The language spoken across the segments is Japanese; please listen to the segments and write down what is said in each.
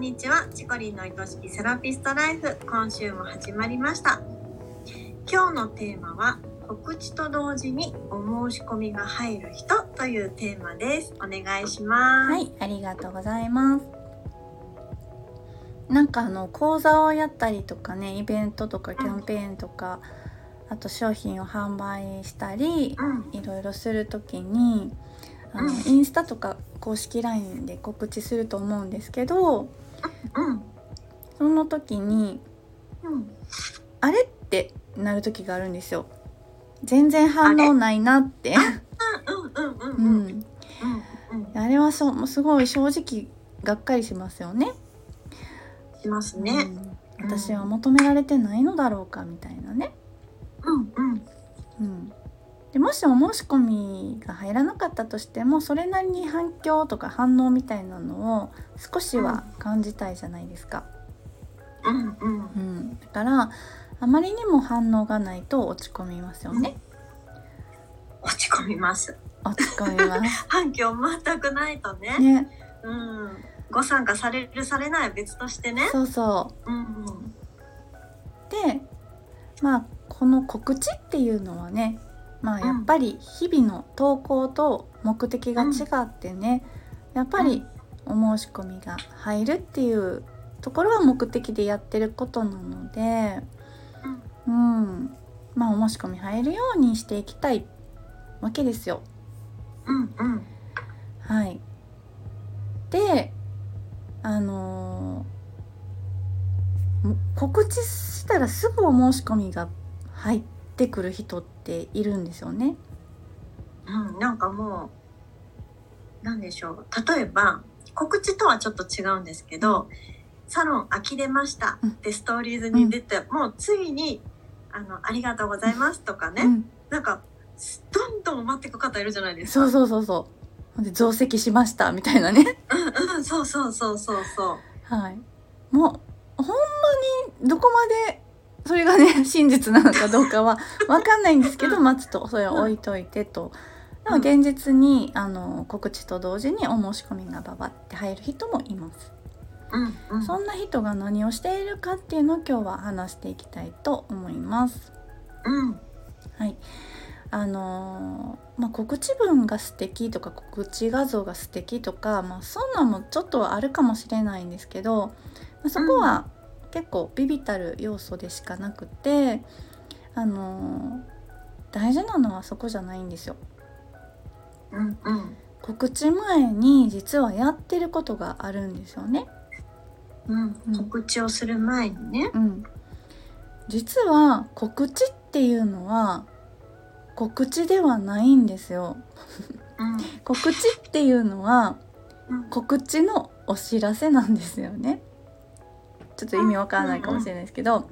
んにちは。チコリンの愛しきセラピストライフ。今週も始まりました。今日のテーマは、告知と同時にお申し込みが入る人というテーマです。お願いします。はい、ありがとうございます。なんかあの講座をやったりとかね、イベントとかキャンペーンとか、あと商品を販売したり、うん。いろいろするときに、あのうんインスタとか公式 LINE で告知すると思うんですけど、うん。その時にうん。あれってなる時があるんですよ。全然反応ないなって。あれ？はそうすごい正直がっかりしますよね。しますね。うん、私は求められてないのだろうかみたいなね、うん。うん。うん、でもしお申し込みが入らなかったとしてもそれなりに反響とか反応みたいなのを少しは感じたいじゃないですか、うん。うん。うん、だからあまりにも反応がないと落ち込みますよね、落ち込みます。落ち込みます 反響全くないとね。ねうん。ご参加されるされないは別としてね。そうそうん。うん。うでまあこの告知っていうのはねまあやっぱり日々の投稿と目的が違ってね、やっぱりお申し込みが入るっていうところは目的でやってることなので、うん、まあお申し込み入るようにしていきたいわけですよ。うん。うん。はい。で、あのーも告知したらすぐお申し込みが入ってくる人っているんですよね。うん、なんかもう、なんでしょう。例えば、告知とはちょっと違うんですけど、サロン呆れましたってストーリーズに出て、もうついに、あの、ありがとうございますとかね、うん、なんか、どんどん待っていく方いるじゃないですか。そうそうそうそう。で増席しましたみたいなね。うんうん、そうそうそうそうそう。はい。もうほんまにどこまでそれがね 真実なのかどうかはわかんないんですけど、まあちょっとそれは置いといてと。でも現実にあの告知と同時にお申し込みがババって入る人もいます。うんうん。そんな人が何をしているかっていうのを今日は話していきたいと思います。うん。はい。あのーまあ、告知文が素敵とか告知画像が素敵とか、まあ、そんなんもちょっとはあるかもしれないんですけど、まあ、そこは結構ビビたる要素でしかなくて、あのー大事なのはそこじゃないんですよ。うんうん。告知前に実はやってることがあるんですよね。うんうん告知をする前にね。うん、実は告知っていうのは告知ではないんですよ。うん。告知っていうのはうん告知のお知らせなんですよね。ちょっと意味わからないかもしれないですけど、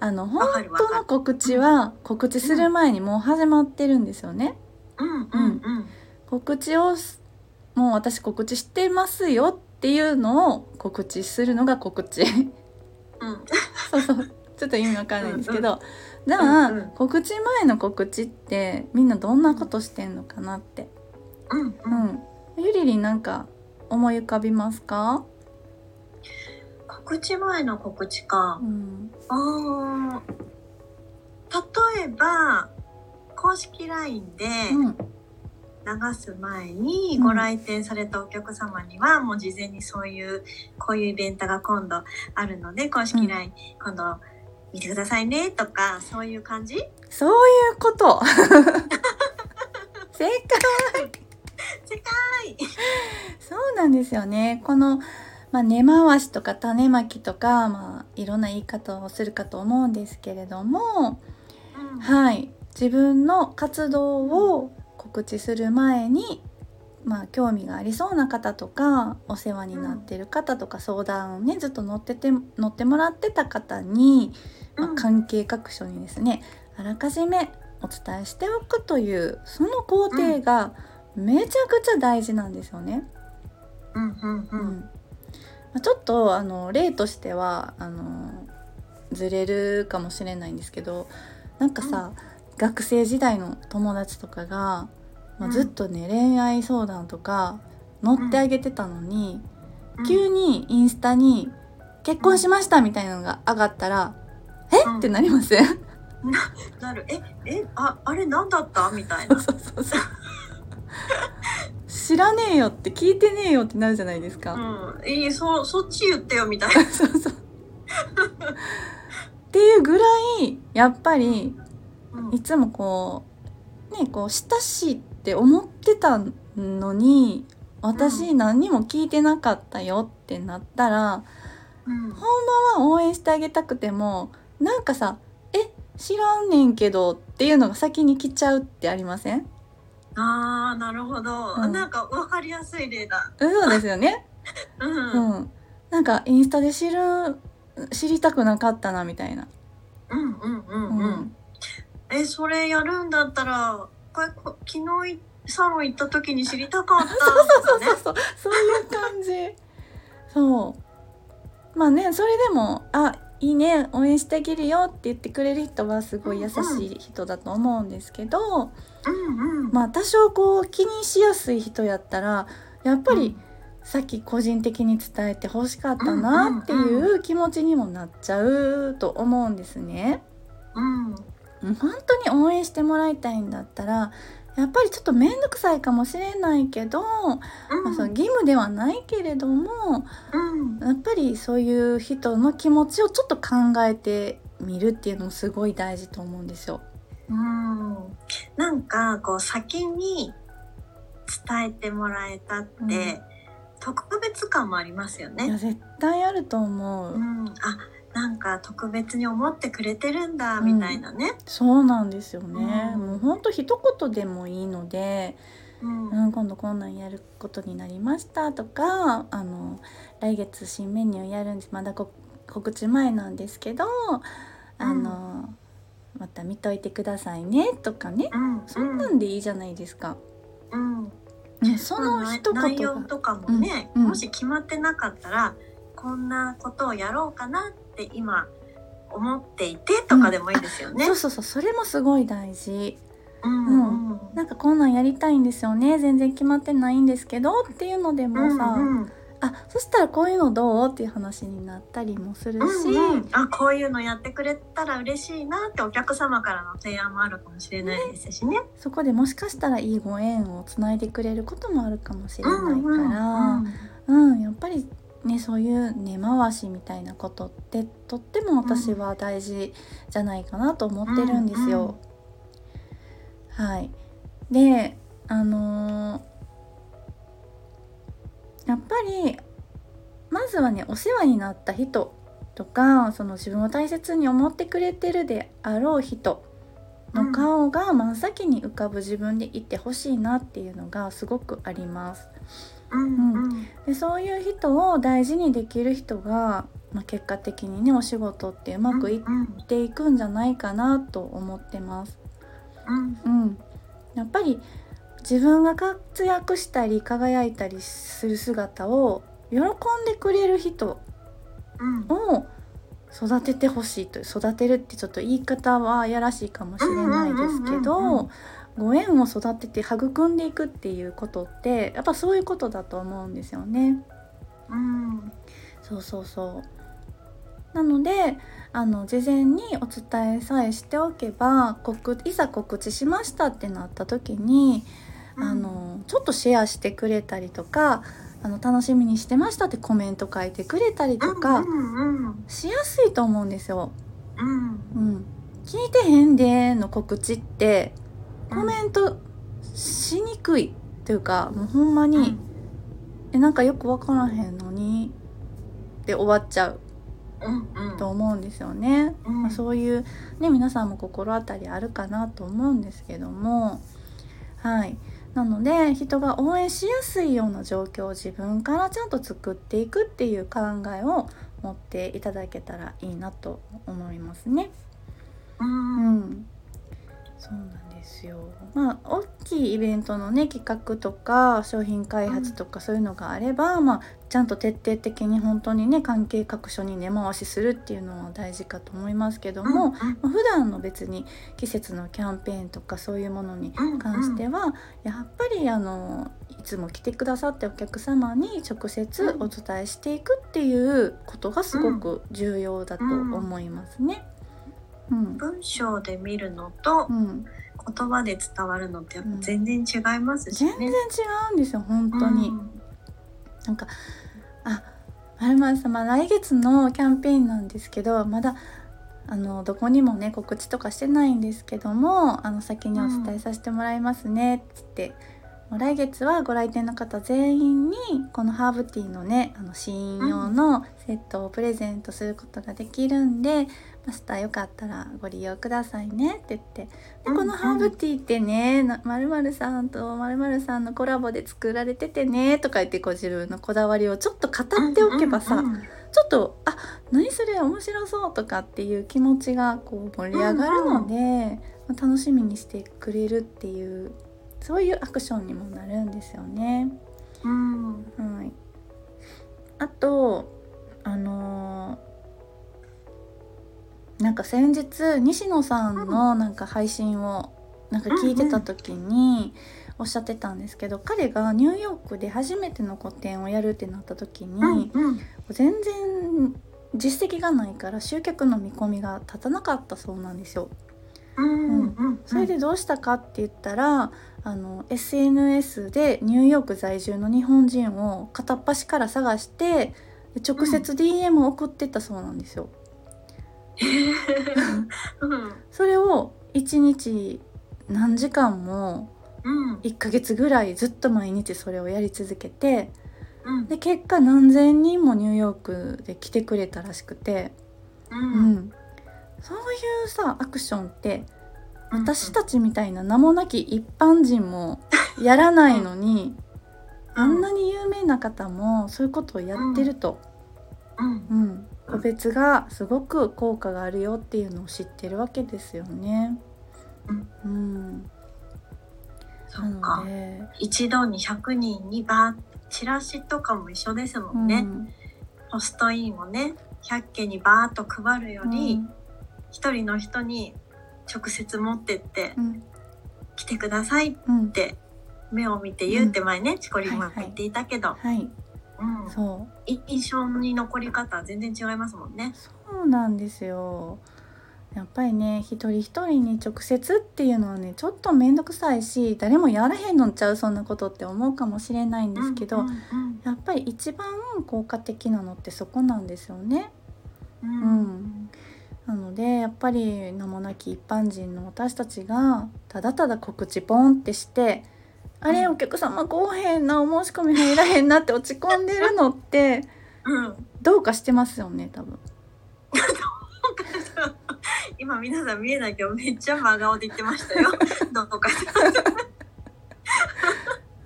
あの本わかるわかる当の告知は告知する前にもう始まってるんですよね。うんうんうん。告知をすもう私告知してますよっていうのを告知するのが告知。うん。そうそう。ちょっと意味わからないんですけど、じゃあ、うんうん告知前の告知ってみんなどんなことしてんのかなって。うんううん。ん。ゆりりんなんか思い浮かびますか？告知前の告知かう。ん。あー例えば、公式 LINE でうん。流す前にうんご来店されたお客様には、もう事前にそういう、こういうイベントが今度あるので、公式うん LINE、今度見てくださいねとか、そういう感じ？そういうこと。正解。そうなんですよね。この、まあ、根回しとか種まきとか、まあ、いろんな言い方をするかと思うんですけれども、うん。はい、自分の活動を告知する前に、まあ、興味がありそうな方とかお世話になってる方とか、相談をねずっと乗ってて乗ってもらってた方に、まあうん。関係各所にですねあらかじめお伝えしておくというその工程がめちゃくちゃ大事なんですよね。うんうんううん。んまあちょっとあの例としてはあのずれるかもしれないんですけどなんかさ、学生時代の友達とかが、まあ、うん。ずっとね、恋愛相談とか乗ってあげてたのに、急にインスタに「結婚しました」みたいなのが上がったら「え？うん。ってなりません？なる。え？え？ああれ何だった？みたいな。そうそうそう知らねえよって聞いてねえよってなるじゃないですか。うん。いいそそっち言ってよみたいな。そうそう。っていうぐらいやっぱりうん。いつもこうねこう親しいって思ってたのに私何にも聞いてなかったよってなったら、うん。ほんまは応援してあげたくてもなんかさ「え知らんねんけど」っていうのが先に来ちゃうってありません？あーなるほど、うん。なんか分かりやすい例だ。そうですよね。うん、ううん。ん、なんかインスタで知る知りたくなかったなみたいな。うんうんううん。うん。えそれやるんだったらこれこ昨日いサロン行った時に知りたかったとかね。そうそう。そういう感じ。そう。まあねそれでも「あいいね応援してあげるよ」って言ってくれる人はすごい優しい人だと思うんですけど、うんうん。まあ多少こう気にしやすい人やったらやっぱりさっき個人的に伝えて欲しかったなっていう気持ちにもなっちゃうと思うんですね。うんうん。本当に応援してもらいたいんだったらやっぱりちょっと面倒くさいかもしれないけど、まあ、その義務ではないけれどもうんやっぱりそういう人の気持ちをちょっと考えてみるっていうのもすごい大事と思うんですよ。うんなんかこう先に伝えてもらえたって、うん特別感もありますよいねや。絶対あると思う。うん、あなんか特別に思ってくれてるんだうん。みたいなね。そうなんですよね。うん。もうほんと一言でもいいので、うん。うん、今度こんなんやることになりましたとかあの来月新メニューやるんですまだこ告知前なんですけどあの、また見といてくださいねとかね。うん。そんなんでいいじゃないですか。うん。ね、そのまあ一内言が容とかもね、うん。うん。もし決まってなかったらこんなことをやろうかなって今思っていてとかでもいいですよね。そうそうそうそれもすごい大事。うんうんなんかこんなんやりたいんですよね。全然決まってないんですけどっていうのでもさ、うんうんあそしたらこういうのどうっていう話になったりもするし、うんうん。あこういうのやってくれたら嬉しいなってお客様からの提案もあるかもしれないですしね。そこでもしかしたらいいご縁をつないでくれることもあるかもしれないから、うんうん。うんやっぱりねそういう根回しみたいなことってとっても私は大事じゃないかなと思ってるんですよ。はい、であのーやっぱりまずはねお世話になった人とかその自分を大切に思ってくれてるであろう人の顔が真っ先に浮かぶ自分でいてほしいなっていうのがすごくあります。でそういう人を大事にできる人が、まあ、結果的にねお仕事ってうまくいっうんていくんじゃないかなと思ってます。うん。うん、やっぱり自分が活躍したり輝いたりする姿を喜んでくれる人うん。を育ててほしいと育てるってちょっと言い方はやらしいかもしれないですけどんご縁を育てて育んでいくっていうことってやっぱそういうことだと思うんですよね。うんそうそうそう。なのであの事前にお伝えさえしておけば告いざ告知しましたってなった時に、あのちょっとシェアしてくれたりとかあの楽しみにしてましたってコメント書いてくれたりとかうんうんしやすいと思うんですよ。うん。うん、聞いてへんでの告知ってコメントしにくいっていうかもうほんまに、うん。えなんかよく分からへんのにで終わっちゃううんうん。と思うんですよね。うん。まあ、そういうね皆さんも心当たりあるかなと思うんですけども。はい。なので人が応援しやすいような状況を自分からちゃんと作っていくっていう考えを持っていただけたらいいなと思いますね。ううん。んそうなんですよ。まあ大きいイベントのね企画とか商品開発とかそういうのがあれば、まあちゃんと徹底的に本当にね関係各所に根回しするっていうのは大事かと思いますけども、まあ普段の別に季節のキャンペーンとかそういうものに関しては、やっぱりあのつも来てくださってお客様に直接お伝えしていくっていうことがすごく重要だと思いますね。うん、文章で見るのとうん、言葉で伝わるのってやっぱ全然違いますしね。全然違うんですよ本当に。なんかあまるまる様来月のキャンペーンなんですけどまだあのどこにもね告知とかしてないんですけどもあの先にお伝えさせてもらいますねっつって、もう来月はご来店の方全員にこのハーブティーのねあの試飲用のセットをプレゼントすることができるんで、マスターよかったらご利用くださいねって言って。でこのハーブティーってねまるまるさんとまるまるさんのコラボで作られててねとか言ってこう自分のこだわりをちょっと語っておけばさ、ちょっとあ何それ面白そうとかっていう気持ちがこう盛り上がるので、まあ楽しみにしてくれるっていうそういうアクションにもなるんですよね。うん。はい、あとあのーなんか先日西野さんのなんか配信をなんか聞いてた時におっしゃってたんですけど、彼がニューヨークで初めての個展をやるってなった時に、うん。全然実績がないから集客の見込みが立たなかったそうなんですよ。それでどうしたかって言ったらあの SNS でニューヨーク在住の日本人を片っ端から探してで直接 DM を送ってったそうなんですよ。うん。それを1日何時間もうん。1ヶ月ぐらいずっと毎日それをやり続けてうん。で結果何千人もニューヨークで来てくれたらしくて、ううんん、そういうさアクションって私たちみたいな名もなき一般人も やらないのに、うん。あんなに有名な方もそういうことをやってると、うん。うん。個別がすごく効果があるよっていうのを知ってるわけですよね。うん、なのそっか。で、一度に100人にバーチラシとかも一緒ですもんね、うん。ポストインをね100件にバーッと配るよりうん一、人の人に直接持ってってうん。来てくださいっうん。て目を見て言うって前ね、チコリンも言っていたけど、はい、うん。そう。い印象に残り方は全然違いますもんね。そうなんですよ。やっぱりね一人一人に直接っていうのはねちょっと面倒くさいし誰もやらへんのんちゃうそんなことって思うかもしれないんですけど、うんうん。やっぱり一番効果的なのってそこなんですよね。うん。うんなのでやっぱり名もなき一般人の私たちがただただ告知ポンってして「あれうんお客様来おへんなお申し込み入らへんな」って落ち込んでるのってうんどうかしてますよね多分。今皆さん見えないけどめっちゃ真顔で言ってましたよ。どうか。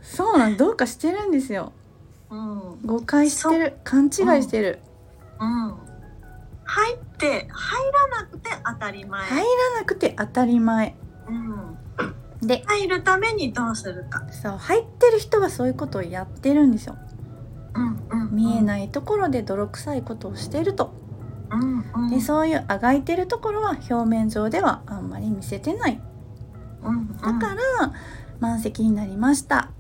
そうなんどうかしてるんですよ。うん。うん。誤解してる勘違いしてる、入って入らなくて当たり前。入らなくて当たり前うん。で入るためにどうするか。そう入ってる人はそういうことをやってるんですようんうん。見えい。ないところで泥臭いことをしてるとうんうん。でそういうあがいてるところは表面上ではあんまり見せてないうんだから、満席になりました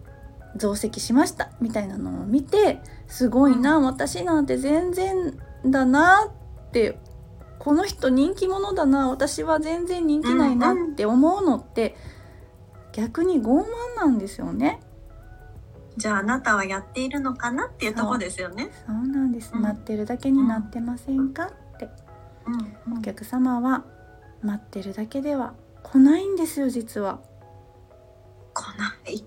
増席しましたみたいなのを見てすごいな、私なんて全然だなってこの人人気者だな私は全然人気ないなって思うのって、逆に傲慢なんですよね。じゃああなたはやっているのかなっていうところですよね。そうなんです、うん。待ってるだけになってませんか？って。うん。お客様は待ってるだけでは来ないんですよ実は。来ない。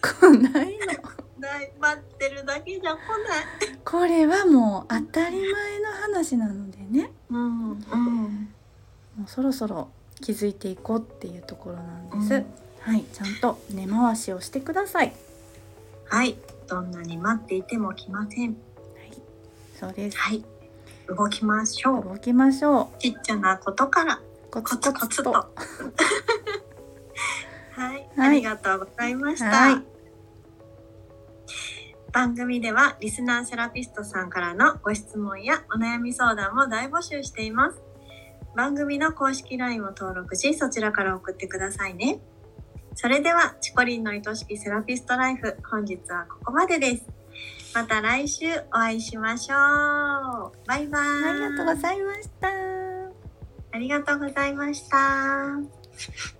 来ないの。ない。待ってるだけじゃ来ない。これはもう当たり前の話なのでねうんうん。もうそろそろ気づいていこうっていうところなんです、うんはいちゃんと根回しをしてくださいはい。どんなに待っていても来ません。はいそうですはい。動きましょう。動きましょちっちゃなことからうココツ。コツと はい、はいありがとうございました。はい番組ではリスナーセラピストさんからのご質問やお悩み相談も大募集しています。番組の公式 LINE を登録し、そちらから送ってくださいね。それでは、チコリンの愛しきセラピストライフ、本日はここまでです。また来週お会いしましょう。バイバイ。ありがとうございました。ありがとうございました。